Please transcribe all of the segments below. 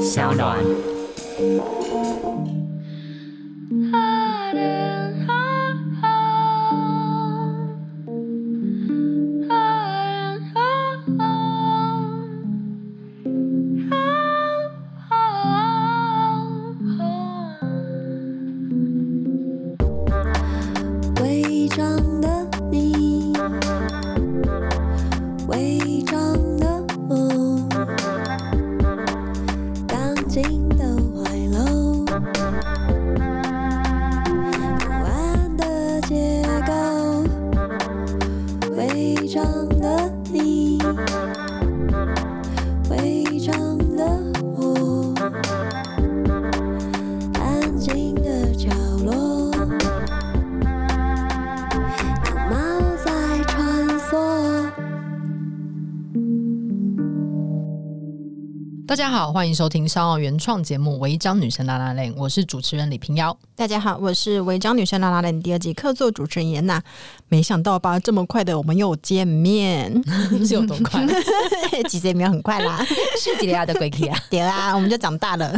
小暖。家好，欢迎收听商奥原创节目《违章女神拉拉链》，我是主持人李平遥。大家好，我是《违章女神拉拉链》第二季客座主持人严娜。没想到吧，这么快的我们又见面，是有多快？其实也没有很快啦，是几年的鬼气啊？对啊，我们就长大了，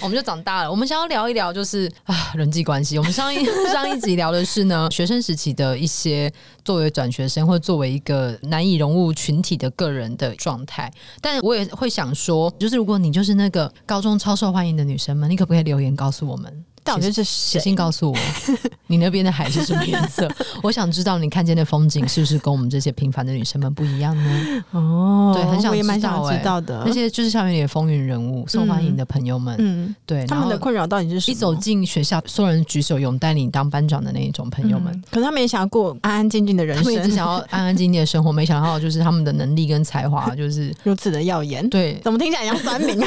我们就长大了。我们想要聊一聊，就是啊，人际关系。我们上一上一集聊的是呢，学生时期的一些作为转学生或作为一个难以融入群体的个人的状态。但我也会想说，就是。如果你就是那个高中超受欢迎的女生们，你可不可以留言告诉我们？到底是写信告诉我，你那边的海是什么颜色？我想知道你看见的风景是不是跟我们这些平凡的女生们不一样呢？哦，对，很想知道，蛮想知道的。那些就是校园里的风云人物，受欢迎的朋友们，嗯，对，他们的困扰到底是什么？一走进学校，所有人举手拥戴你当班长的那一种朋友们，嗯、可是他们也想要过安安静静的人生，他们也只想要安安静静的生活，没想到就是他们的能力跟才华就是 如此的耀眼。对，怎么听起来像酸民？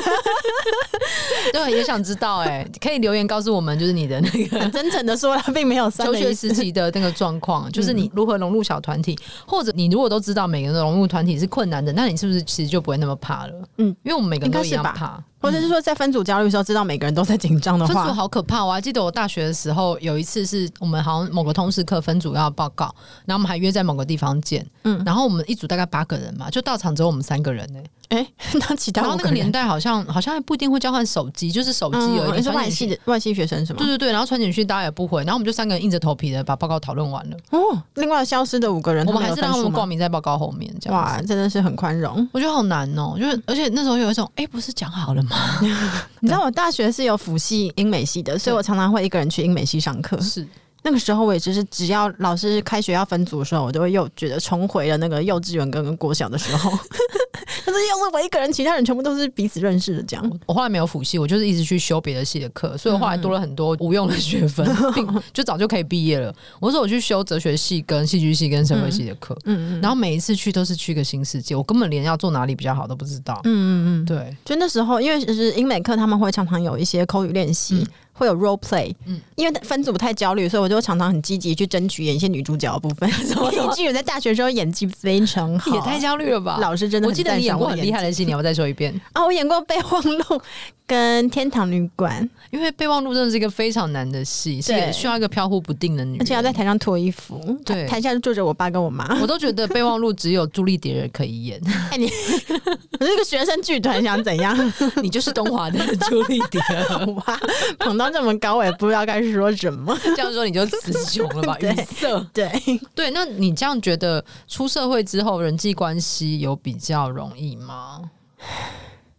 对，也想知道哎、欸，可以留言告诉我们，就是你的那个。很真诚的说了，并没有求学时期的那个状况，就是你如何融入小团体，嗯、或者你如果都知道每个人的融入团体是困难的，那你是不是其实就不会那么怕了？嗯，因为我们每个人都一样怕。或者是说，在分组焦虑的时候，知道每个人都在紧张的话，分组好可怕。我还记得我大学的时候，有一次是我们好像某个通识课分组要报告，然后我们还约在某个地方见。嗯，然后我们一组大概八个人嘛，就到场只有我们三个人呢、欸。哎、欸，那其他然后那个年代好像好像还不一定会交换手机，就是手机而已。你说外系的外系学生是吗？对对对，然后传简讯大家也不回，然后我们就三个人硬着头皮的把报告讨论完了。哦，另外消失的五个人，我们还是让他们挂名在报告后面。这样哇，真的是很宽容。我觉得好难哦、喔，就是而且那时候有一种，哎、欸，不是讲好了吗？你知道我大学是有辅系英美系的，所以我常常会一个人去英美系上课。是。那个时候我也就是，只要老师开学要分组的时候，我就会又觉得重回了那个幼稚园跟国小的时候。但是又是我一个人，其他人全部都是彼此认识的。这样，我后来没有辅系，我就是一直去修别的系的课，所以我后来多了很多无用的学分，并 就早就可以毕业了。我说我去修哲学系、跟戏剧系、跟社会系的课，嗯嗯，然后每一次去都是去个新世界，我根本连要做哪里比较好都不知道。嗯嗯嗯，对，就那时候，因为就是英美课，他们会常常有一些口语练习。嗯会有 role play，嗯，因为分组太焦虑，所以我就常常很积极去争取演一些女主角的部分。以至于在大学的时候演技非常好，也太焦虑了吧？老师真的很，我记得你演过很厉害的戏，你要不要再说一遍 啊？我演过备忘录。跟天堂旅馆，因为备忘录真的是一个非常难的戏，是需要一个飘忽不定的女人，而且要在台上脱衣服。对，台下就坐着我爸跟我妈。我都觉得备忘录只有朱丽蝶人可以演。哎，你我是个学生剧团，想怎样？你就是东华的朱丽蝶儿。哇，捧到这么高，我也不知道该说什么。这样说你就词穷了吧？语塞。对对，那你这样觉得出社会之后人际关系有比较容易吗？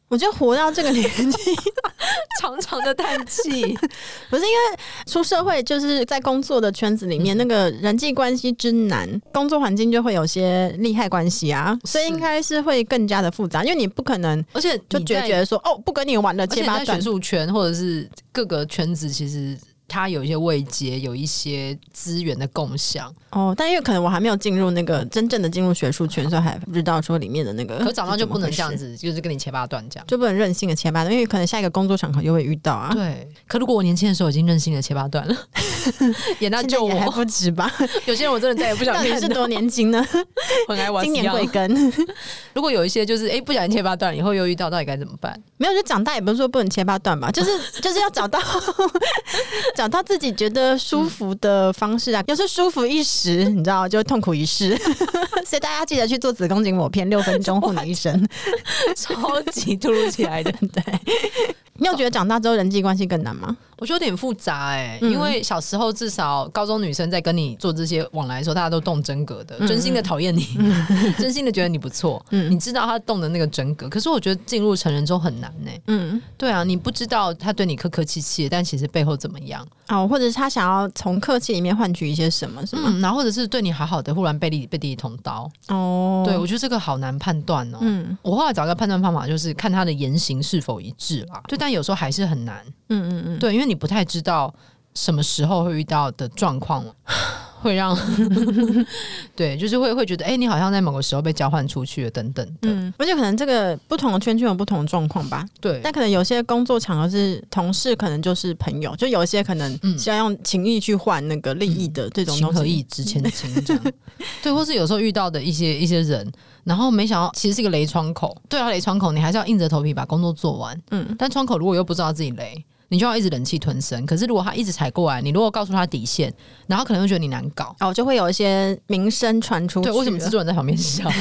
我就活到这个年纪，长长的叹气。不是因为出社会，就是在工作的圈子里面，嗯、那个人际关系之难，工作环境就会有些利害关系啊，所以应该是会更加的复杂。因为你不可能，而且就觉得说哦，不跟你玩了，切八段。学术圈或者是各个圈子，其实。他有一些位阶，有一些资源的共享哦，但因为可能我还没有进入那个真正的进入学术圈，所以还不知道说里面的那个。可长大就不能这样子，就是跟你切八段这样，就不能任性的切八段，因为可能下一个工作场合又会遇到啊。对，可如果我年轻的时候已经任性的切八段了，也那就我还不止吧？有些人我真的再也不想看。到底是多年轻呢？很爱玩。今年贵庚？如果有一些就是哎、欸、不小心切八段以后又遇到，到底该怎么办？没有，就长大也不是说不能切八段吧，就是就是要找到找到自己觉得舒服的方式啊，要、嗯、是舒服一时，你知道就痛苦一世。所以大家记得去做子宫颈抹片，六分钟护你一生，超级突如其来的，对。你有觉得长大之后人际关系更难吗？我觉得有点复杂哎、欸，因为小时候至少高中女生在跟你做这些往来的时候，大家都动真格的，嗯、真心的讨厌你，嗯、真心的觉得你不错。嗯，你知道他动的那个真格，可是我觉得进入成人之后很难呢、欸。嗯，对啊，你不知道他对你客客气气，但其实背后怎么样哦，或者是他想要从客气里面换取一些什么，是吗？嗯，然后或者是对你好好的，忽然背地背地里捅刀哦。对，我觉得这个好难判断哦。嗯，我后来找一个判断方法，就是看他的言行是否一致啦。对，但有时候还是很难。嗯嗯嗯，对，因为你不太知道什么时候会遇到的状况，会让 对，就是会会觉得，哎、欸，你好像在某个时候被交换出去了，等等的。嗯，而且可能这个不同的圈圈有不同的状况吧。对，但可能有些工作场合是同事，可能就是朋友，就有一些可能是要用情谊去换那个利益的这种情和义值千金这样。对，或是有时候遇到的一些一些人，然后没想到其实是一个雷窗口。对啊，雷窗口，你还是要硬着头皮把工作做完。嗯，但窗口如果又不知道自己雷。你就要一直忍气吞声。可是如果他一直踩过来，你如果告诉他底线，然后可能会觉得你难搞，哦，就会有一些名声传出去。对，为什么制作人在旁边笑？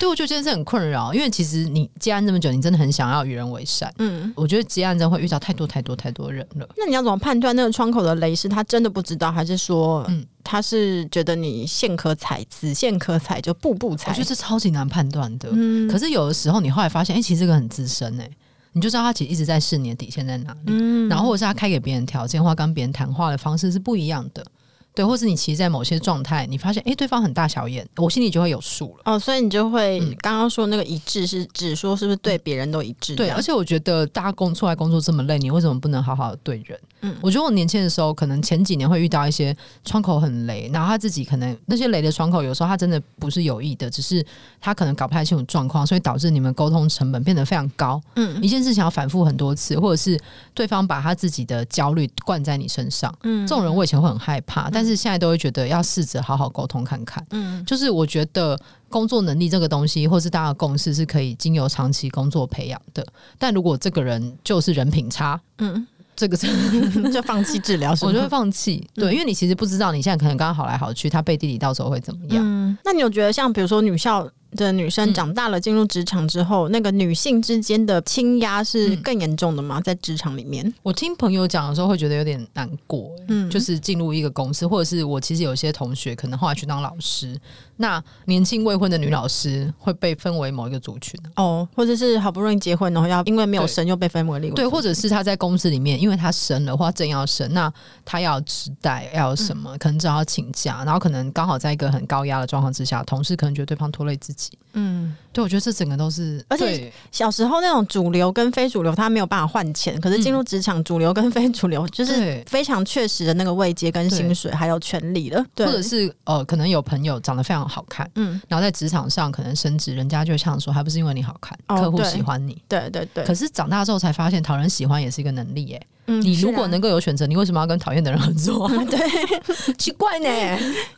对，我觉得这件事很困扰，因为其实你接案这么久，你真的很想要与人为善。嗯，我觉得接案真的会遇到太多太多太多人了。那你要怎么判断那个窗口的雷是他真的不知道，还是说，嗯，他是觉得你线可踩，子线可踩，就步步踩？我觉得这超级难判断的。嗯，可是有的时候你后来发现，哎、欸，其实这个很资深哎、欸。你就知道他其实一直在试你的底线在哪里，嗯、然后或者是他开给别人条件或跟别人谈话的方式是不一样的。对，或是你其实，在某些状态，你发现，哎，对方很大小眼，我心里就会有数了。哦，所以你就会刚刚说那个一致，是指说是不是对别人都一致？对，而且我觉得大家工出来工作这么累，你为什么不能好好的对人？嗯，我觉得我年轻的时候，可能前几年会遇到一些窗口很雷，然后他自己可能那些雷的窗口，有时候他真的不是有意的，只是他可能搞不太清楚状况，所以导致你们沟通成本变得非常高。嗯，一件事情要反复很多次，或者是对方把他自己的焦虑灌在你身上。嗯，这种人我以前会很害怕，但是现在都会觉得。要试着好好沟通看看，嗯，就是我觉得工作能力这个东西，或是大家的共识是可以经由长期工作培养的。但如果这个人就是人品差，嗯，这个 就放弃治疗，我就会放弃。对，因为你其实不知道你现在可能刚刚好来好去，他背地里到时候会怎么样。嗯，那你有觉得像比如说女校的女生长大了进入职场之后，嗯、那个女性之间的倾压是更严重的吗？嗯、在职场里面，我听朋友讲的时候会觉得有点难过。嗯，就是进入一个公司，或者是我其实有些同学可能后来去当老师，那年轻未婚的女老师会被分为某一个族群哦，或者是好不容易结婚然后要因为没有生又被分为另外对，或者是她在公司里面，因为她生了或正要生，那她要职代要什么，嗯、可能只好请假，然后可能刚好在一个很高压的状况之下，同事可能觉得对方拖累自己。嗯，对，我觉得这整个都是，而且小时候那种主流跟非主流，他没有办法换钱，可是进入职场，主流跟非主流就是非常确实的那个位阶跟薪水还有权利了。对，或者是呃，可能有朋友长得非常好看，嗯，然后在职场上可能升职，人家就这样说，还不是因为你好看，客户喜欢你，对对对。可是长大之后才发现，讨人喜欢也是一个能力耶。你如果能够有选择，你为什么要跟讨厌的人合作？对，奇怪呢。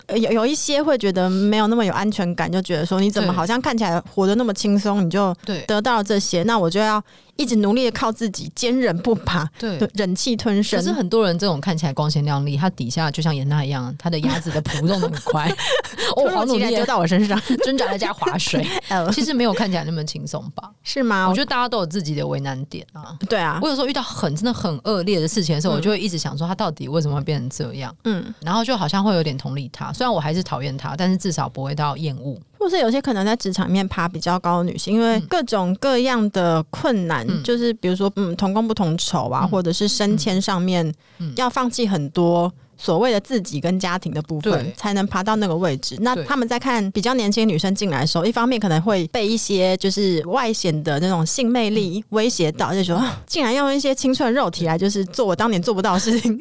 有有一些会觉得没有那么有安全感，就觉得说你怎么好像看起来活得那么轻松，你就得到了这些，那我就要。一直努力的靠自己，坚忍不拔，对，忍气吞声。可是很多人这种看起来光鲜亮丽，他底下就像严娜一样，他的鸭子的蹼动得很快。哦，好努力丢到我身上，挣扎在家划水。其实没有看起来那么轻松吧？是吗？我觉得大家都有自己的为难点啊。对啊，我有时候遇到很真的很恶劣的事情的时候，我就会一直想说他到底为什么会变成这样？嗯，然后就好像会有点同理他，虽然我还是讨厌他，但是至少不会到厌恶。或是有些可能在职场里面爬比较高的女性，因为各种各样的困难，嗯、就是比如说，嗯，同工不同酬啊，嗯、或者是升迁上面要放弃很多所谓的自己跟家庭的部分，才能爬到那个位置。那他们在看比较年轻女生进来的时候，一方面可能会被一些就是外显的那种性魅力威胁到，就说竟然用一些青春肉体来就是做我当年做不到的事情。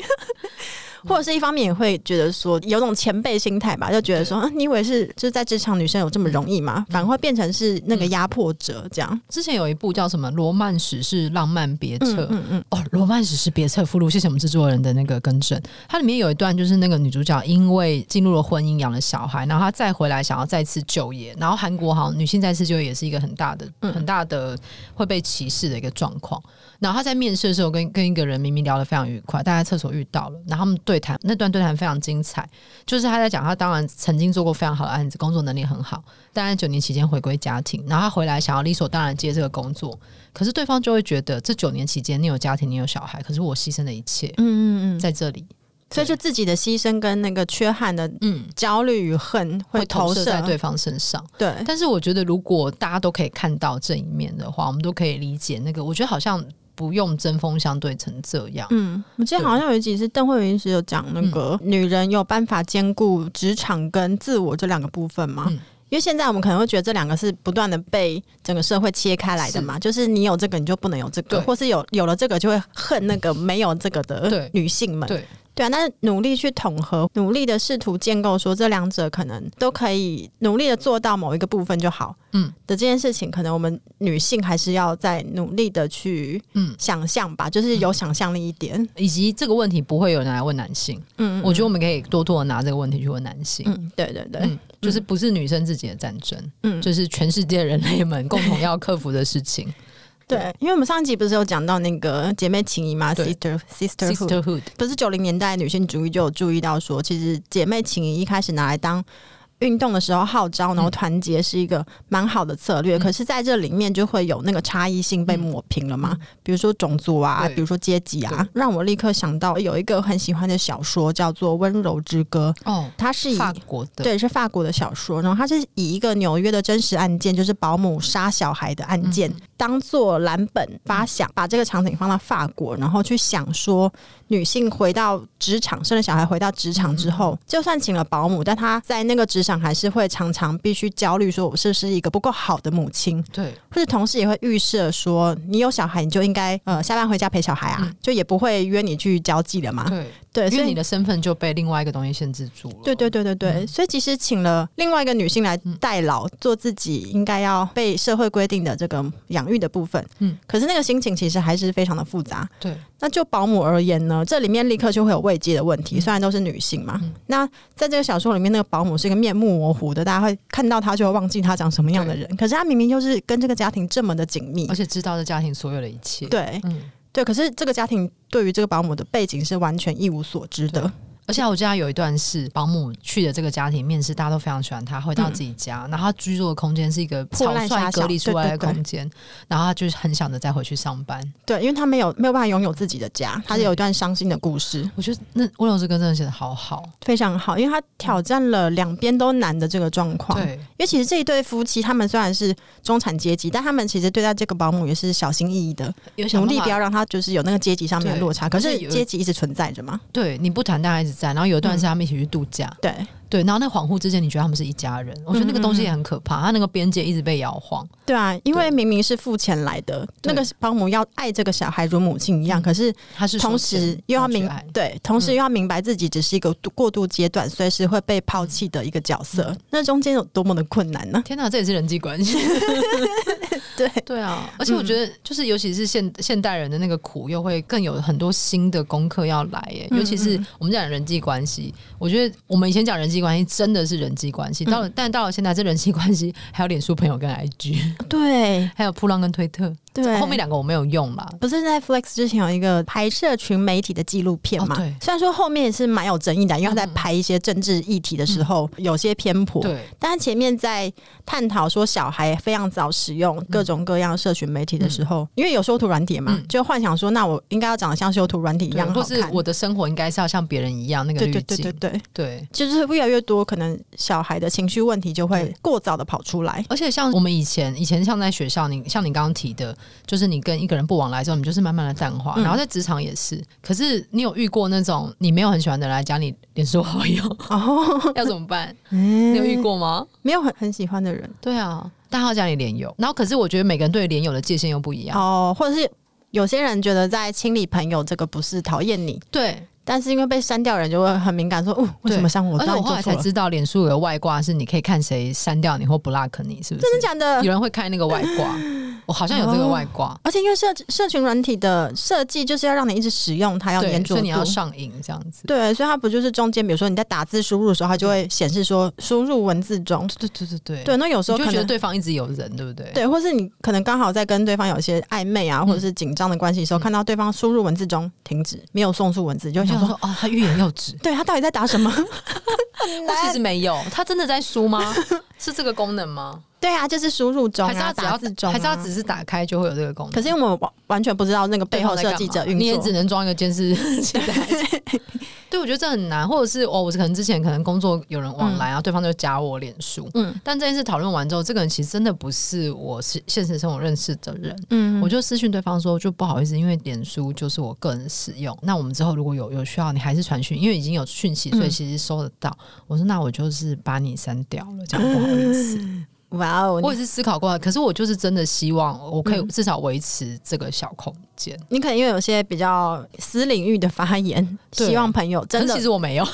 或者是一方面也会觉得说有种前辈心态吧，就觉得说，你以为是就是在职场女生有这么容易吗？反而会变成是那个压迫者这样。之前有一部叫什么《罗曼史是浪漫别册》，嗯嗯哦，《罗曼史是别册》附录，谢谢我们制作人的那个更正。它里面有一段就是那个女主角因为进入了婚姻，养了小孩，然后她再回来想要再次就业，然后韩国好像女性再次就业也是一个很大的、很大的会被歧视的一个状况。然后他在面试的时候跟跟一个人明明聊得非常愉快，大家在厕所遇到了，然后他们对谈那段对谈非常精彩，就是他在讲他当然曾经做过非常好的案子，工作能力很好，但在九年期间回归家庭，然后他回来想要理所当然接这个工作，可是对方就会觉得这九年期间你有家庭，你有小孩，可是我牺牲了一切，嗯嗯嗯，在这里。所以，就自己的牺牲跟那个缺憾的嗯焦虑与恨会投射在对方身上。对，但是我觉得，如果大家都可以看到这一面的话，我们都可以理解那个。我觉得好像不用针锋相对成这样。嗯，我记得好像有一集是邓慧云是有讲那个女人有办法兼顾职场跟自我这两个部分吗？嗯、因为现在我们可能会觉得这两个是不断的被整个社会切开来的嘛，是就是你有这个你就不能有这个，或是有有了这个就会恨那个没有这个的女性们。对。对啊，但是努力去统合，努力的试图建构，说这两者可能都可以努力的做到某一个部分就好。嗯，的这件事情，可能我们女性还是要再努力的去嗯想象吧，嗯、就是有想象力一点，以及这个问题不会有人来问男性。嗯，嗯，我觉得我们可以多多的拿这个问题去问男性。嗯，对对对，嗯、就是不是女生自己的战争，嗯，就是全世界人类们共同要克服的事情。对，因为我们上一集不是有讲到那个姐妹情谊嘛？Sister Sisterhood，, Sisterhood 不是九零年代女性主义就有注意到说，其实姐妹情谊一开始拿来当。运动的时候号召，然后团结是一个蛮好的策略。嗯、可是，在这里面就会有那个差异性被抹平了嘛？嗯、比如说种族啊，比如说阶级啊，让我立刻想到有一个很喜欢的小说叫做《温柔之歌》。哦，它是以法国的，对，是法国的小说。然后它是以一个纽约的真实案件，就是保姆杀小孩的案件，嗯、当做蓝本发想，把这个场景放到法国，然后去想说，女性回到职场，生了小孩回到职场之后，嗯、就算请了保姆，但她在那个职场。还是会常常必须焦虑，说我是不是一个不够好的母亲？对，或者同事也会预设说，你有小孩，你就应该呃下班回家陪小孩啊，嗯、就也不会约你去交际了嘛。对。对，所以你的身份就被另外一个东西限制住了。对对对对对，嗯、所以其实请了另外一个女性来代劳，嗯、做自己应该要被社会规定的这个养育的部分，嗯，可是那个心情其实还是非常的复杂。对，那就保姆而言呢，这里面立刻就会有慰藉的问题。嗯、虽然都是女性嘛，嗯、那在这个小说里面，那个保姆是一个面目模糊的，大家会看到她就会忘记她长什么样的人。可是她明明就是跟这个家庭这么的紧密，而且知道这家庭所有的一切。对，嗯。对，可是这个家庭对于这个保姆的背景是完全一无所知的。而且我记得有一段是保姆去的这个家庭面试，大家都非常喜欢他。回到自己家，嗯、然后他居住的空间是一个草率隔离出来的空间，然后他就是很想着再回去上班。对，因为他没有没有办法拥有自己的家，他是有一段伤心的故事。我觉得那温柔之歌真的写的好好，非常好，因为他挑战了两边都难的这个状况。对，因为其实这一对夫妻他们虽然是中产阶级，但他们其实对待这个保姆也是小心翼翼的，有努力不要让他就是有那个阶级上面的落差。可是阶级一直存在着嘛？对，你不谈，但还一直在。然后有一段是他们一起去度假，对。对，然后那恍惚之间，你觉得他们是一家人？我觉得那个东西也很可怕，他那个边界一直被摇晃。对啊，因为明明是付钱来的，那个保姆要爱这个小孩如母亲一样，可是他是同时又要明对，同时又要明白自己只是一个过渡阶段，随时会被抛弃的一个角色。那中间有多么的困难呢？天哪，这也是人际关系。对对啊，而且我觉得，就是尤其是现现代人的那个苦，又会更有很多新的功课要来。耶，尤其是我们讲人际关系，我觉得我们以前讲人际。关系真的是人际关系，到了，嗯、但到了现在，这人际关系还有脸书朋友跟 IG，对，还有扑浪跟推特。对，后面两个我没有用嘛。不是 Netflix 之前有一个拍社群媒体的纪录片嘛？对。虽然说后面也是蛮有争议的，因为他在拍一些政治议题的时候有些偏颇。对。但是前面在探讨说小孩非常早使用各种各样社群媒体的时候，因为有修图软体嘛，就幻想说，那我应该要长得像修图软体一样好看，或是我的生活应该是要像别人一样那个滤镜。对对对对对。就是越来越多可能小孩的情绪问题就会过早的跑出来，而且像我们以前以前像在学校，你像你刚刚提的。就是你跟一个人不往来之后，你就是慢慢的淡化。嗯、然后在职场也是，可是你有遇过那种你没有很喜欢的人来加你脸书好友，哦、要怎么办？嗯、你有遇过吗？没有很很喜欢的人，对啊，但他要加你脸友。然后可是我觉得每个人对脸友的界限又不一样哦，或者是有些人觉得在清理朋友这个不是讨厌你，对。但是因为被删掉人就会很敏感，说哦，为什么删我？而且我后来才知道，脸书有个外挂是你可以看谁删掉你或 block 你，是不是？真的假的？有人会开那个外挂，我好像有这个外挂。而且因为社社群软体的设计就是要让你一直使用它，要黏住，所以你要上瘾这样子。对，所以它不就是中间，比如说你在打字输入的时候，它就会显示说输入文字中。对对对对对。对那有时候就觉得对方一直有人，对不对？对，或是你可能刚好在跟对方有一些暧昧啊，或者是紧张的关系的时候，看到对方输入文字中停止，没有送出文字，就想说 哦，他欲言又止。对，他到底在打什么？他其实没有，他真的在输吗？是这个功能吗？对啊，就是输入中啊，还是要只要字中，还是要只是打开就会有这个功能？可是因为我们完完全不知道那个背后设计者运作，你也只能装一个监视器在。对，我觉得这很难，或者是哦，我可能之前可能工作有人往来，然后对方就加我脸书，嗯，但这件事讨论完之后，这个人其实真的不是我是现实生活认识的人，嗯，我就私讯对方说，就不好意思，因为脸书就是我个人使用，那我们之后如果有有需要，你还是传讯，因为已经有讯息，所以其实收得到。我说那我就是把你删掉了，这样不好意思。哇哦，我也是思考过，可是我就是真的希望我可以至少维持这个小空间。你可能因为有些比较私领域的发言，希望朋友真的，其实我没有。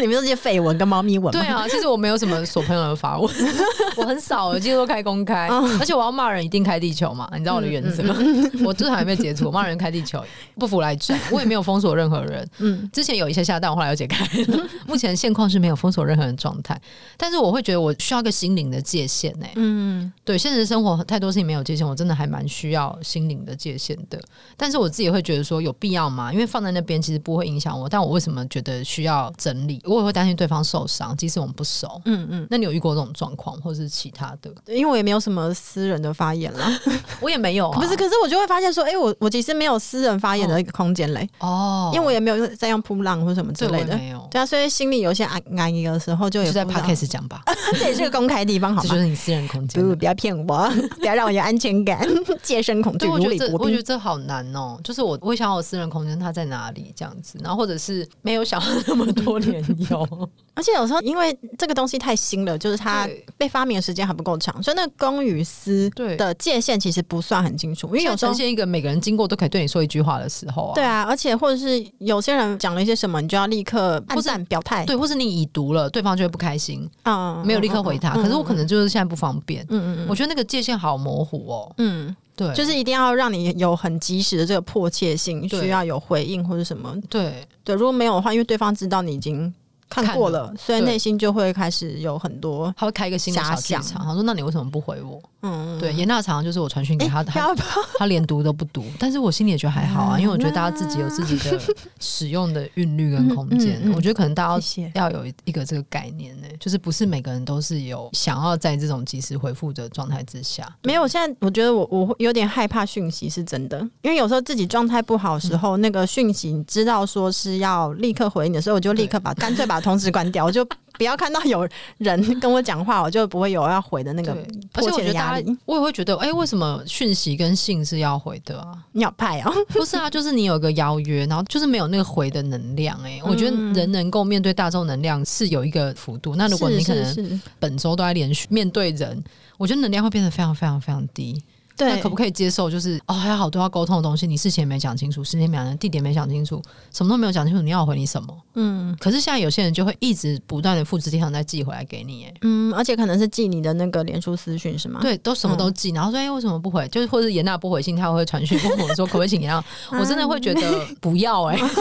你们这些绯闻跟猫咪文，对啊，其实我没有什么锁朋友的发文，我很少，我几乎都开公开，而且我要骂人一定开地球嘛，你知道我的原则吗？我至少还没有截图，骂人开地球，不服来战，我也没有封锁任何人。嗯，之前有一些下，蛋我后来又解开了。目前现况是没有封锁任何人状态，但是我会觉得我需要一个心灵的界限呢。嗯，对，现实生活太多事情没有界限，我真的还蛮需要心灵的界限的。但是我自己会觉得说有必要吗？因为放在那边其实不会影响我，但我为什么觉得需要整理？我也会担心对方受伤，即使我们不熟。嗯嗯，那你有遇过这种状况，或是其他的？因为我也没有什么私人的发言啦，我也没有、啊。不是，可是我就会发现说，哎、欸，我我其实没有私人发言的一个空间嘞。哦，因为我也没有在用扑浪或什么之类的。没有。对啊，所以心里有些安安逸的时候，就有在 Podcast 讲吧。这也是个公开地方，好吗？这就是你私人空间。不，不要骗我，不要让我有安全感，戒身恐惧。我觉得这，我觉得这好难哦。就是我，我想要我私人空间，它在哪里？这样子，然后或者是没有想要那么多 年有。而且有时候，因为这个东西太新了，就是它被发明的时间还不够长，所以那公与私的界限其实不算很清楚。因为有时候，呈现一个每个人经过都可以对你说一句话的时候啊，对啊，而且或者是有些人讲了一些什么，你就要立刻按赞表态，对，或是你已读了，对方就会不开心啊，没有立刻回他。可是我可能就是现在不方便，嗯嗯，我觉得那个界限好模糊哦，嗯，对，就是一定要让你有很及时的这个迫切性，需要有回应或者什么，对对，如果没有的话，因为对方知道你已经。看过了，所以内心就会开始有很多，他会开一个新的小剧场。他说：“那你为什么不回我？”嗯，对，严大常就是我传讯给他的，他他连读都不读，但是我心里也觉得还好啊，因为我觉得大家自己有自己的 使用的韵律跟空间。我觉得可能大家要要有一个这个概念呢，就是不是每个人都是有想要在这种及时回复的状态之下。没有，现在我觉得我我有点害怕讯息是真的，因为有时候自己状态不好的时候，那个讯息你知道说是要立刻回应的时候，我就立刻把干脆把。通知关掉，我就不要看到有人跟我讲话，我就不会有要回的那个迫切的压力。我也会觉得，哎、欸，为什么讯息跟信是要回的啊？你要派啊？不是啊，就是你有个邀约，然后就是没有那个回的能量、欸。哎、嗯，我觉得人能够面对大众能量是有一个幅度。那如果你可能本周都在连续面对人，我觉得能量会变得非常非常非常低。对，那可不可以接受？就是哦，还有好多要沟通的东西，你事前没讲清楚，时间没讲，地点没讲清楚，什么都没有讲清楚，你要我回你什么？嗯。可是现在有些人就会一直不断的复制贴上再寄回来给你，哎，嗯，而且可能是寄你的那个脸书私讯是吗？对，都什么都寄，然后说哎、欸，为什么不回？就是或者严娜不回信，他会传讯问我说可不可以请严娜？我真的会觉得 不要哎、欸。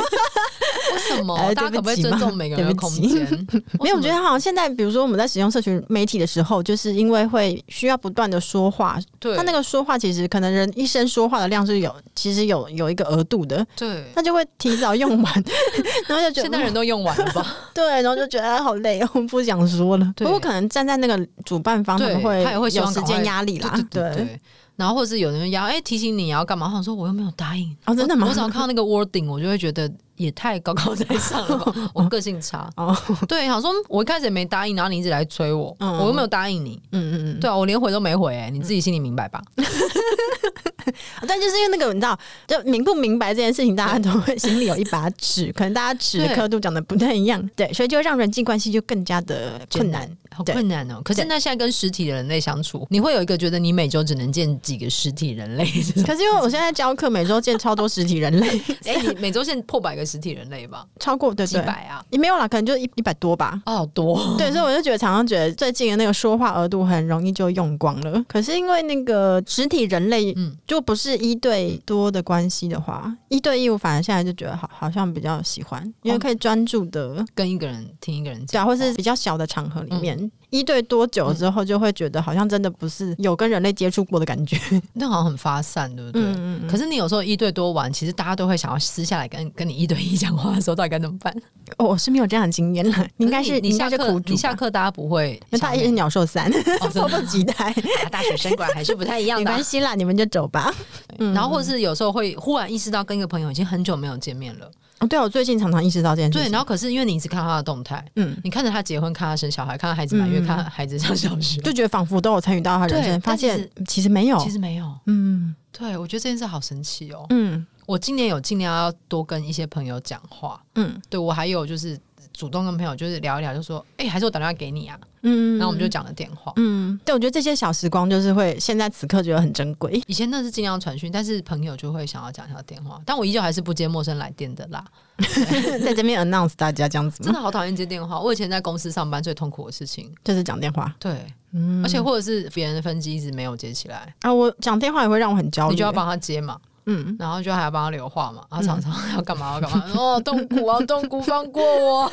为什么？大家可不可以尊重每个人的空间？没有，我觉得好像现在，比如说我们在使用社群媒体的时候，就是因为会需要不断的说话，对，他那个说话其实可能人一生说话的量是有，其实有有一个额度的，对，他就会提早用完，然后就觉得现在人都用完了吧？对，然后就觉得好累，我不想说了。不过可能站在那个主办方，他们会他也会有时间压力啦，对。然后或者是有人要哎、欸、提醒你要干嘛，我说我又没有答应哦，真的吗？我只要看到那个 wording，我就会觉得也太高高在上了吧。我个性差哦，对，好说我一开始也没答应，然后你一直来催我，嗯、我又没有答应你，嗯嗯嗯，对啊，我连回都没回、欸，哎，你自己心里明白吧？嗯 但就是因为那个，你知道，就明不明白这件事情，大家都会心里有一把尺，可能大家尺的刻度讲的不太一样，对，所以就让人际关系就更加的困难，好困难哦。可是那现在跟实体的人类相处，你会有一个觉得你每周只能见几个实体人类？可是因为我现在教课，每周见超多实体人类，哎、欸，你每周见破百个实实体人类吧？超过对对几百啊？也没有啦，可能就一一百多吧。哦，好多。对，所以我就觉得常常觉得最近的那个说话额度很容易就用光了。可是因为那个实体人类，嗯，就不是一对多的关系的话，一对一我反而现在就觉得好好像比较喜欢，因为可以专注的跟一个人听一个人讲，对，或是比较小的场合里面。嗯一对多久之后，就会觉得好像真的不是有跟人类接触过的感觉，那好像很发散，对不对？嗯嗯嗯。可是你有时候一对多玩，其实大家都会想要私下来跟跟你一对一讲话的时候，到底该怎么办？哦，我是没有这样的经验了，应该是你下课，你下课大家不会，那大家是鸟兽散，迫不及待。大学生果然还是不太一样的，没关系啦，你们就走吧。然后或者是有时候会忽然意识到跟一个朋友已经很久没有见面了。哦，对，我最近常常意识到这件事。对，然后可是因为你一直看他的动态，嗯，你看着他结婚，看他生小孩，看他孩子满月，看孩子上小学，就觉得仿佛都有参与到他人生，发现其实没有，其实没有。嗯，对，我觉得这件事好神奇哦。嗯，我今年有尽量要多跟一些朋友讲话。嗯，对我还有就是。主动跟朋友就是聊一聊，就说：“哎、欸，还是我打电话给你啊。”嗯，然后我们就讲了电话。嗯，对，我觉得这些小时光就是会现在此刻觉得很珍贵。以前那是尽量传讯，但是朋友就会想要讲一下电话。但我依旧还是不接陌生来电的啦。在这边 announce 大家这样子，真的好讨厌接电话。我以前在公司上班最痛苦的事情就是讲电话。对，嗯，而且或者是别人的分机一直没有接起来啊，我讲电话也会让我很焦虑，你就要帮他接嘛。嗯，然后就还要帮他留话嘛，他常常要干嘛要干嘛，哦，痛苦啊，痛苦，放过我，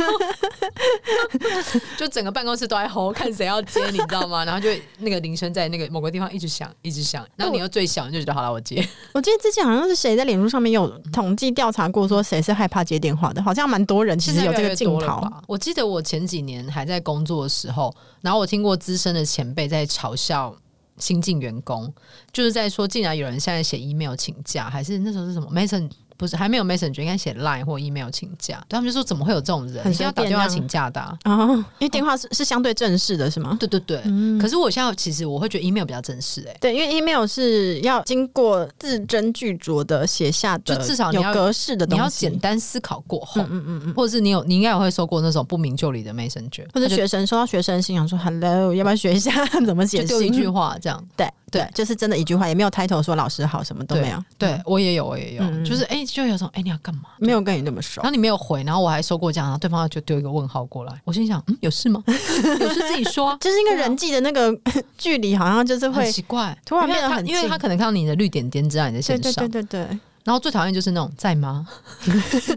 就整个办公室都在吼，看谁要接，你知道吗？然后就那个铃声在那个某个地方一直响，一直响，然后你又最小，你就觉得好了，我接。我记得之前好像是谁在脸书上面有统计调查过，说谁是害怕接电话的，好像蛮多人其实有这个镜头。我记得我前几年还在工作的时候，然后我听过资深的前辈在嘲笑。新进员工就是在说，竟然有人现在写 email 请假，还是那时候是什么？Mason 不是还没有 Messenger，应该写 Line 或 email 请假。他们就说怎么会有这种人，是要打电话请假的啊？哦、因为电话是是相对正式的，是吗？对对对。嗯、可是我现在其实我会觉得 email 比较正式哎、欸。对，因为 email 是要经过字斟句酌的写下的，就至少有格式的东西，你要简单思考过后，嗯嗯嗯，或者是你有你应该也会收过那种不明就里的 Messenger，或者学生收到学生信想说 Hello，要不要学一下 怎么写？就丢一句话这样，对。对，就是真的一句话，也没有 title 说老师好，什么都没有。对我也有，我也有，就是哎，就有种哎，你要干嘛？没有跟你那么熟，然后你没有回，然后我还收过这样，然后对方就丢一个问号过来。我心想，嗯，有事吗？有事自己说。就是因为人际的那个 距离，好像就是会奇怪，突然变得很，因为他可能看到你的绿点点，知道你在线上。对对对对。然后最讨厌就是那种在吗？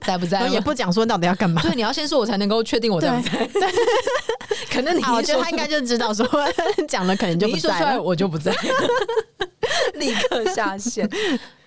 在不在？也不讲说到底要干嘛。对，你要先说，我才能够确定我在不在。可能你我觉得他应该就知道说讲了，可能就不在，我就不在。立刻下线。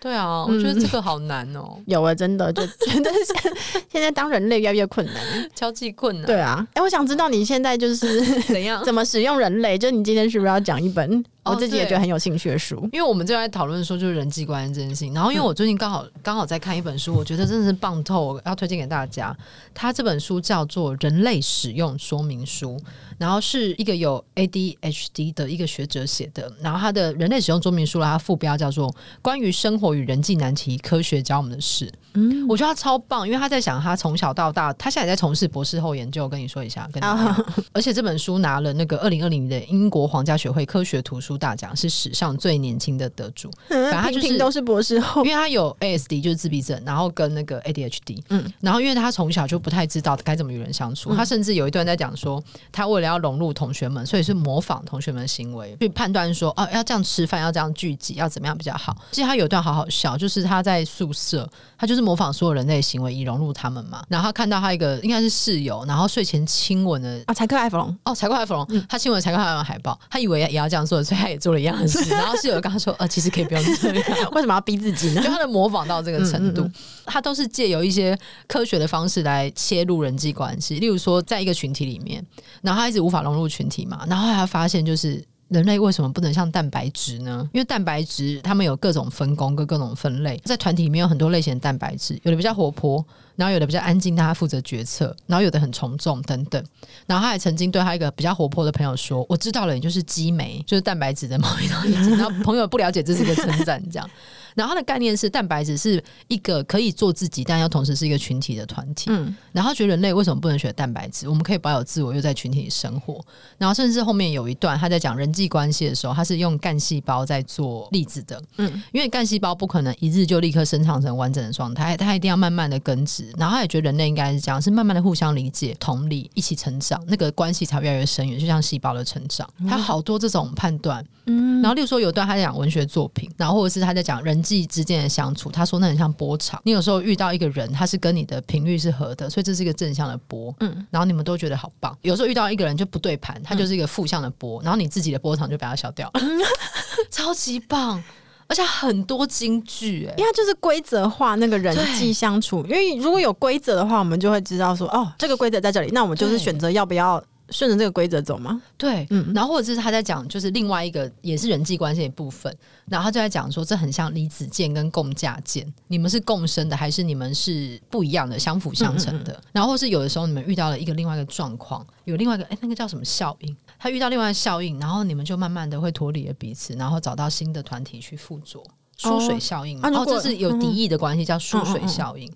对啊，我觉得这个好难哦。有啊，真的就 觉得现现在当人类越来越困难，交际困难。对啊，哎，我想知道你现在就是怎样怎么使用人类？就你今天是不是要讲一本我自己也觉得很有兴趣的书？因为我们就在讨论说，就是人际关系这件事情。然后，因为我最近刚好刚好在看一本书，我觉得真的是棒透，要推荐给大家。它这本书叫做《人类使用说明书》，然后是一个有 ADHD 的一个学者写的。然后，他的人类使用说明书，它副标叫做《关于生活与人际难题科学教我们的事》。嗯，我觉得他超棒，因为他在想他从小到大，他现在也在从事博士后研究。跟你说一下，跟你讲，而且这本书拿了那个二零二零的英国皇家学会科学图书大奖，是史上最年轻的得主。反正他就是都是博士后，因为他有 ASD 就是自闭症，然后跟那个 ADHD。嗯，然后因为他从小就不太知道该怎么与人相处，他甚至有一段在讲说，他为了要融入同学们，所以是模仿同学们的行为，去判断说，哦，要这样吃饭，要这样聚集，要怎么样比较好。其实他有一段好好笑，就是他在宿舍，他就是模仿所有人类的行为以融入他们嘛。然后他看到他一个应该是室友，然后睡前亲吻的啊，柴克艾弗隆哦，柴克艾弗隆，嗯、他亲吻柴克艾弗隆海报，他以为也要这样做，所以他也做了一样的事。然后室友跟他说，呃，其实可以不用这样，为什么要逼自己呢？就他的模仿到这个程度，嗯嗯嗯，他都是借由一些科学的方式来切入人际关系。例如说，在一个群体里面，然后他一直无法融入群体嘛，然后他发现就是。人类为什么不能像蛋白质呢？因为蛋白质它们有各种分工跟各种分类，在团体里面有很多类型的蛋白质，有的比较活泼，然后有的比较安静，他负责决策，然后有的很从众等等。然后他还曾经对他一个比较活泼的朋友说：“我知道了，你就是激酶，就是蛋白质的某一种。”然后朋友不了解这是个称赞，这样。然后他的概念是，蛋白质是一个可以做自己，但要同时是一个群体的团体。嗯，然后他觉得人类为什么不能学蛋白质？我们可以保有自我，又在群体里生活。然后甚至后面有一段他在讲人际关系的时候，他是用干细胞在做例子的。嗯，因为干细胞不可能一日就立刻生长成完整的状态，它一定要慢慢的根植。然后他也觉得人类应该是这样，是慢慢的互相理解、同理，一起成长，那个关系才越来越深远，就像细胞的成长。他好多这种判断。嗯，然后例如说有段他在讲文学作品，然后或者是他在讲人际之间的相处，他说那很像波长。你有时候遇到一个人，他是跟你的频率是合的，所以这是一个正向的波。嗯，然后你们都觉得好棒。有时候遇到一个人就不对盘，他就是一个负向的波，然后你自己的波长就把它消掉，嗯、超级棒。而且很多金句，哎，因为它就是规则化那个人际相处。因为如果有规则的话，我们就会知道说，哦，这个规则在这里，那我们就是选择要不要。顺着这个规则走吗？对，嗯，然后或者是他在讲，就是另外一个也是人际关系的部分，然后他就在讲说，这很像离子键跟共价键，你们是共生的，还是你们是不一样的，相辅相成的？嗯嗯嗯，然后或是有的时候你们遇到了一个另外一个状况，有另外一个，哎，那个叫什么效应？他遇到另外效应，然后你们就慢慢的会脱离了彼此，然后找到新的团体去附着，疏水效应，然后这是有敌意的关系，叫疏水效应。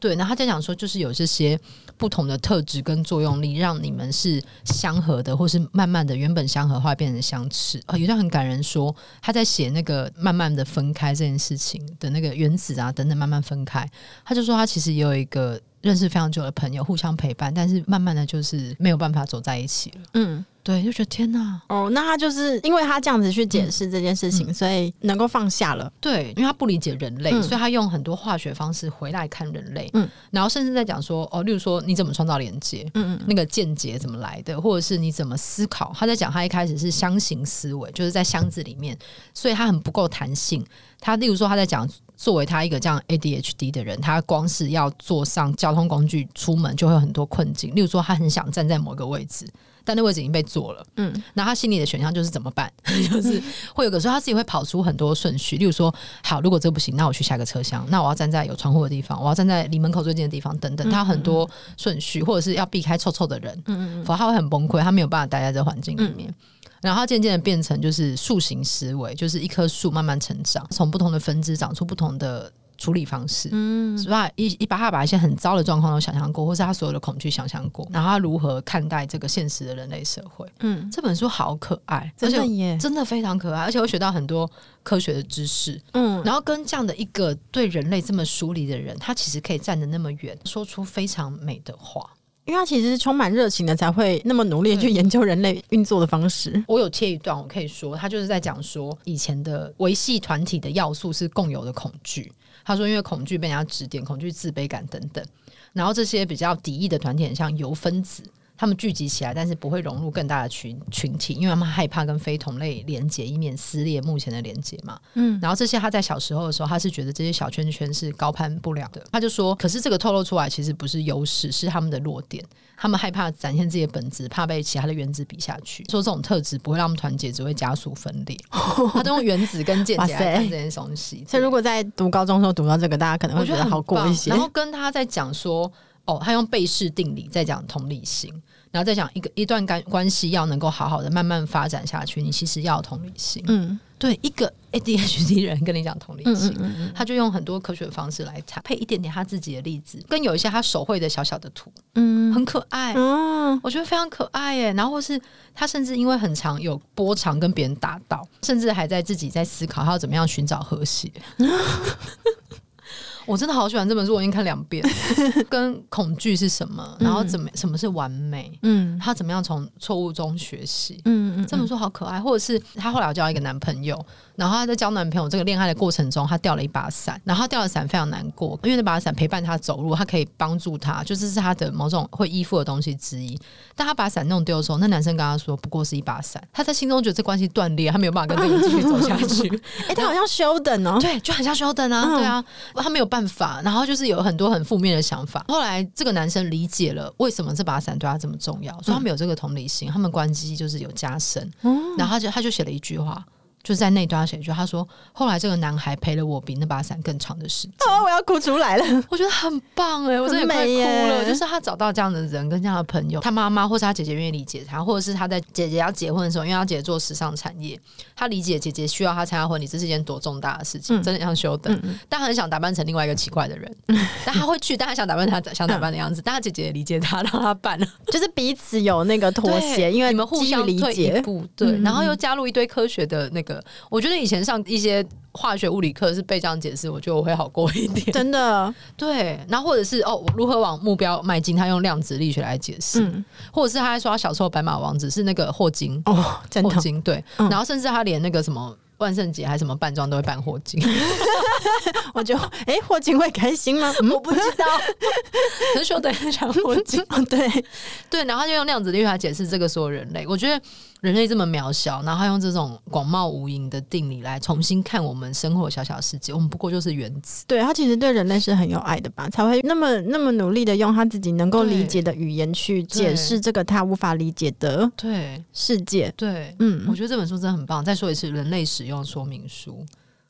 对，那他在讲说，就是有这些不同的特质跟作用力，让你们是相合的，或是慢慢的原本相合，后来变成相斥。啊、呃，有段很感人，说他在写那个慢慢的分开这件事情的那个原子啊等等慢慢分开，他就说他其实也有一个认识非常久的朋友，互相陪伴，但是慢慢的就是没有办法走在一起了。嗯。对，就觉得天哪！哦，那他就是因为他这样子去解释这件事情，嗯、所以能够放下了。对，因为他不理解人类，嗯、所以他用很多化学方式回来看人类。嗯，然后甚至在讲说，哦，例如说你怎么创造连接？嗯嗯，那个间接怎么来的？或者是你怎么思考？他在讲他一开始是箱型思维，就是在箱子里面，所以他很不够弹性。他例如说他在讲，作为他一个这样 ADHD 的人，他光是要坐上交通工具出门就会有很多困境。例如说，他很想站在某个位置。但那位置已经被坐了，嗯，那他心里的选项就是怎么办？就是会有个时候他自己会跑出很多顺序，例如说，好，如果这不行，那我去下个车厢，那我要站在有窗户的地方，我要站在离门口最近的地方，等等，他很多顺序，或者是要避开臭臭的人，嗯嗯，否则他会很崩溃，他没有办法待在这环境里面。嗯、然后它渐渐的变成就是树形思维，就是一棵树慢慢成长，从不同的分支长出不同的。处理方式，嗯，是吧？一一把他把一些很糟的状况都想象过，或是他所有的恐惧想象过，然后他如何看待这个现实的人类社会？嗯，这本书好可爱，真的耶，真的非常可爱，而且我学到很多科学的知识。嗯，然后跟这样的一个对人类这么疏离的人，他其实可以站得那么远，说出非常美的话，因为他其实是充满热情的，才会那么努力去研究人类运作的方式。我有切一段，我可以说，他就是在讲说，以前的维系团体的要素是共有的恐惧。他说：“因为恐惧被人家指点，恐惧自卑感等等，然后这些比较敌意的团体，很像油分子，他们聚集起来，但是不会融入更大的群群体，因为他们害怕跟非同类连接，以免撕裂目前的连接嘛。嗯，然后这些他在小时候的时候，他是觉得这些小圈圈是高攀不了的。他就说，可是这个透露出来其实不是优势，是他们的弱点。他们害怕展现自己的本质，怕被其他的原子比下去。说这种特质不会让他们团结，只会加速分裂。他都用原子跟间接来看这些东西。所以如果在读高中的时候读到这个，大家可能会觉得好过一些。然后跟他在讲说，哦，他用贝氏定理在讲同理心。然后再讲一个一段关关系要能够好好的慢慢发展下去，你其实要同理心。嗯，对，一个 ADHD 人跟你讲同理心，嗯嗯嗯，他就用很多科学的方式来谈，配一点点他自己的例子，跟有一些他手绘的小小的图，嗯，很可爱，嗯，我觉得非常可爱耶。然后或是他甚至因为很常有波长跟别人打到，甚至还在自己在思考他要怎么样寻找和谐。我真的好喜欢这本书，我已经看两遍。跟恐惧是什么？然后怎么什么是完美？嗯，他怎么样从错误中学习？嗯嗯，这本书好可爱。或者是他后来有交一个男朋友，然后他在交男朋友这个恋爱的过程中，他掉了一把伞，然后他掉了伞非常难过，因为那把伞陪伴他走路，他可以帮助他，就是是他的某种会依附的东西之一。但他把伞弄丢的时候，那男生跟他说：“不过是一把伞。”他在心中觉得这关系断裂，他没有办法跟这个人继续走下去。哎，他好像休等哦，对，就很像休等啊，对啊，他没有办法。法，然后就是有很多很负面的想法。后来这个男生理解了为什么这把伞对他这么重要，所以他们有这个同理心，他们关系就是有加深。然后他就他就写了一句话：就是在那段写一句，他说：“后来这个男孩陪了我比那把伞更长的时间。”哦，我要哭出来了！我觉得很棒哎，我真的快哭了。就是他找到这样的人，跟这样的朋友，他妈妈或是他姐姐愿意理解他，或者是他在姐姐要结婚的时候，因为他姐姐做时尚产业，他理解姐姐需要他参加婚礼，这是一件多重大的事情，嗯、真的像修等。嗯、但很想打扮成另外一个奇怪的人，嗯、但他会去，但他想打扮他想打扮的样子，嗯、但他姐姐也理解他，让他办了，就是彼此有那个妥协，因为你们互相理解，一步对，然后又加入一堆科学的那个，我觉得以前上一些化学物理课是被这样解释，我觉得我会好过一点。真的，对。然后或者是哦，如何往目标迈进，他用量子力学来解释。嗯，或者是他还说他小时候白马王子是那个霍金哦，真的霍金对。嗯、然后甚至他连那个什么万圣节还是什么扮装都会扮霍金。我就哎、欸，霍金会开心吗？我不知道。可是说的很像霍金，对对。然后他就用量子力学来解释这个所有人类。我觉得。人类这么渺小，然后用这种广袤无垠的定理来重新看我们生活小小世界，我们不过就是原子。对，他其实对人类是很有爱的吧，才会那么那么努力的用他自己能够理解的语言去解释这个他无法理解的对世界。对，对嗯，我觉得这本书真的很棒。再说一次，《人类使用说明书》。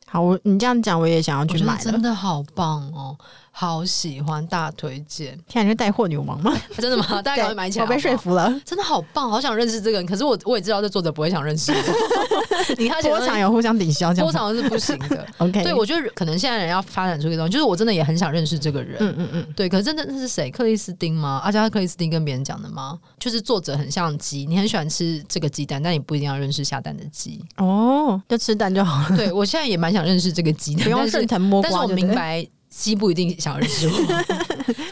好，我你这样讲，我也想要去买，真的好棒哦。好喜欢，大推荐！天啊，你是带货女王吗？真的吗？大家赶快买起来好好？我被说服了，真的好棒，好想认识这个人。可是我我也知道这作者不会想认识我。你看，波长有互相抵消，波长是不行的。OK，对我觉得可能现在人要发展出一个东西，就是我真的也很想认识这个人。嗯嗯嗯，对。可是真的那是谁？克里斯汀吗？阿加克里斯汀跟别人讲的吗？就是作者很像鸡，你很喜欢吃这个鸡蛋，但你不一定要认识下蛋的鸡。哦，就吃蛋就好了。对我现在也蛮想认识这个鸡的，不用顺藤摸瓜，但是我明白。鸡不一定想要认识我，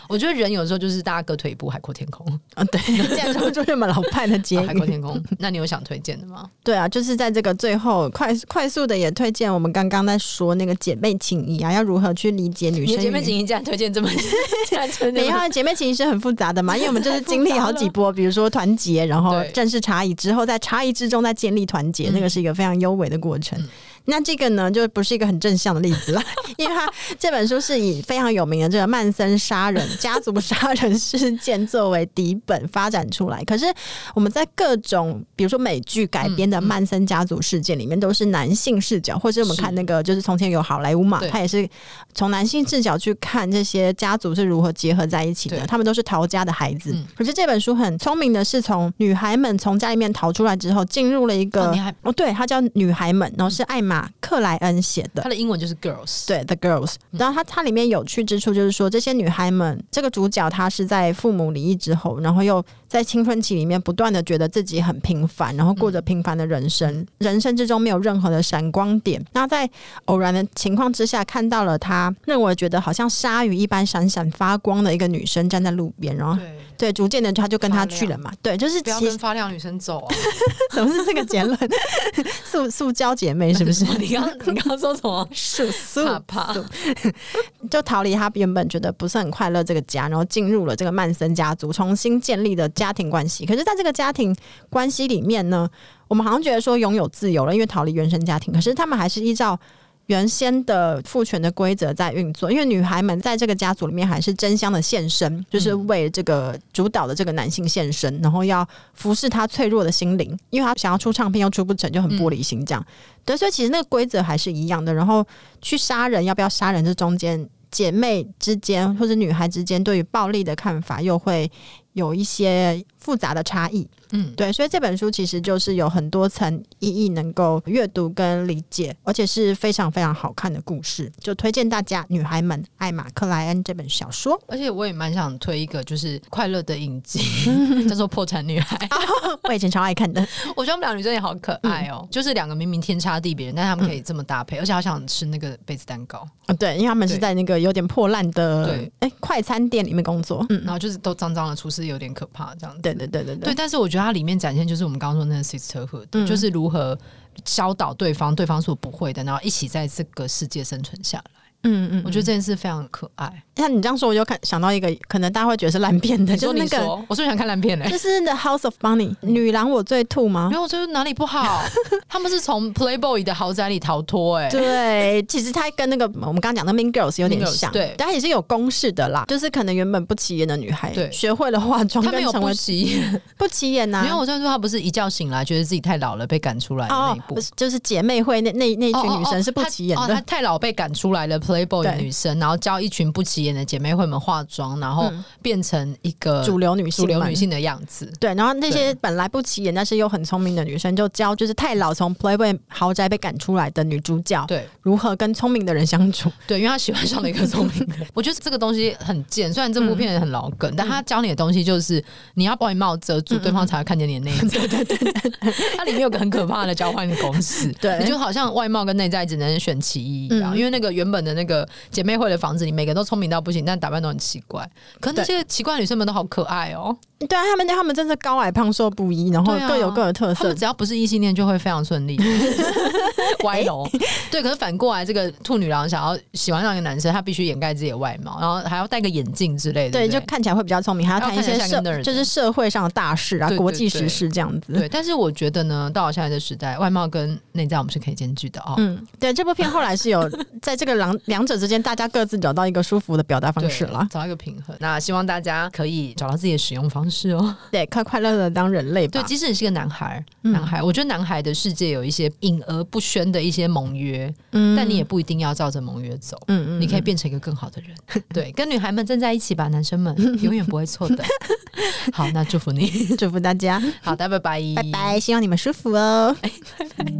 我觉得人有时候就是大家各退一步，海阔天空啊。对，这样说就这么老派的结语。海阔天空，那你有想推荐的吗？对啊，就是在这个最后快快速的也推荐我们刚刚在说那个姐妹情谊啊，要如何去理解女生姐妹情谊？这样推荐这么，没有姐妹情谊是很复杂的嘛，因为我们就是经历好几波，比如说团结，然后正式差异之后，在差异之中再建立团结，那个是一个非常优美的过程。那这个呢，就不是一个很正向的例子了，因为他这本书是以非常有名的这个曼森杀人家族杀人事件作为底本发展出来。可是我们在各种比如说美剧改编的曼森家族事件里面，都是男性视角，或者我们看那个就是从前有好莱坞嘛，他也是从男性视角去看这些家族是如何结合在一起的。他们都是逃家的孩子。可是这本书很聪明的是，从女孩们从家里面逃出来之后，进入了一个哦，对，它叫女孩们，然后是艾玛。克莱恩写的，他的英文就是 girls，对，the girls。然后他它里面有趣之处就是说，这些女孩们，这个主角她是在父母离异之后，然后又在青春期里面不断的觉得自己很平凡，然后过着平凡的人生，嗯、人生之中没有任何的闪光点。那在偶然的情况之下，看到了她认为觉得好像鲨鱼一般闪闪发光的一个女生站在路边，然后。对，逐渐的他就跟她去了嘛。对，就是不要跟发亮女生走啊！怎么是这个结论？塑塑胶姐妹是不是？你刚 你刚刚说什么？是素怕怕，就逃离他原本觉得不是很快乐这个家，然后进入了这个曼森家族，重新建立的家庭关系。可是，在这个家庭关系里面呢，我们好像觉得说拥有自由了，因为逃离原生家庭。可是他们还是依照。原先的父权的规则在运作，因为女孩们在这个家族里面还是争相的献身，就是为这个主导的这个男性献身，然后要服侍他脆弱的心灵，因为他想要出唱片又出不成，就很玻璃心这样。对，所以其实那个规则还是一样的。然后去杀人，要不要杀人？这中间姐妹之间或者女孩之间对于暴力的看法又会有一些复杂的差异。嗯，对，所以这本书其实就是有很多层意义能够阅读跟理解，而且是非常非常好看的故事，就推荐大家女孩们艾玛克莱恩这本小说。而且我也蛮想推一个就是快乐的影集，叫做《破产女孩》，我以前超爱看的。我觉得我们两个女生也好可爱哦，嗯、就是两个明明天差地别，但是他们可以这么搭配，嗯、而且好想吃那个杯子蛋糕啊！对，因为他们是在那个有点破烂的对哎快餐店里面工作，嗯，然后就是都脏脏的，厨师有点可怕这样子。对对对对对，对，但是我觉得它里面展现就是。我们刚刚说那个 sisterhood，、嗯、就是如何教导对方，对方所不会的，然后一起在这个世界生存下来。嗯嗯，我觉得这件事非常可爱。像你这样说，我就看想到一个，可能大家会觉得是烂片的，就是那个，我是不是想看烂片嘞？就是《The House of Bunny》女郎我最吐吗？没有，就是哪里不好？他们是从 Playboy 的豪宅里逃脱，哎，对，其实他跟那个我们刚刚讲的 Mean Girls 有点像，对，但也是有公式的啦，就是可能原本不起眼的女孩，对，学会了化妆，她没有不起眼，不起眼呐。因为我虽然说她不是一觉醒来觉得自己太老了被赶出来的那一部，就是姐妹会那那那群女生是不起眼的，她太老被赶出来了 Playboy 的女生，然后教一群不起眼的姐妹会们。化妆，然后变成一个主流女性、主流女性的样子。对，然后那些本来不起眼但是又很聪明的女生，就教就是太老从 Playboy 豪宅被赶出来的女主角，对，如何跟聪明的人相处。对，因为她喜欢上了一个聪明的人。我觉得这个东西很贱，虽然这部片也很老梗，嗯、但他教你的东西就是你要把外貌遮住，嗯、对方才会看见你的内在。对对对，它里面有个很可怕的交换的公式，对，你就好像外貌跟内在只能选其一一样。嗯、因为那个原本的那个姐妹会的房子里，每个都聪明到不行，但打扮都很奇怪，可是那些奇怪的女生们都好可爱哦。对啊，他们他们真的高矮胖瘦不一，然后各有各的特色。只要不是异性恋，就会非常顺利。歪楼，对。可是反过来，这个兔女郎想要喜欢上一个男生，她必须掩盖自己的外貌，然后还要戴个眼镜之类的。对，就看起来会比较聪明，还要谈一些社，就是社会上的大事啊，国际时事这样子。对，但是我觉得呢，到了现在的时代，外貌跟内在我们是可以兼具的哦。嗯，对，这部片后来是有 在这个两两者之间，大家各自找到一个舒服的表达方式了，找到一个平衡。那希望大家可以找到自己的使用方式。是哦，对，快快乐乐当人类吧。对，即使你是个男孩，男孩，我觉得男孩的世界有一些隐而不宣的一些盟约，嗯，但你也不一定要照着盟约走，嗯嗯，你可以变成一个更好的人。对，跟女孩们站在一起吧，男生们 永远不会错的。好，那祝福你，祝福大家。好的，拜拜，拜拜，希望你们舒服哦。拜拜。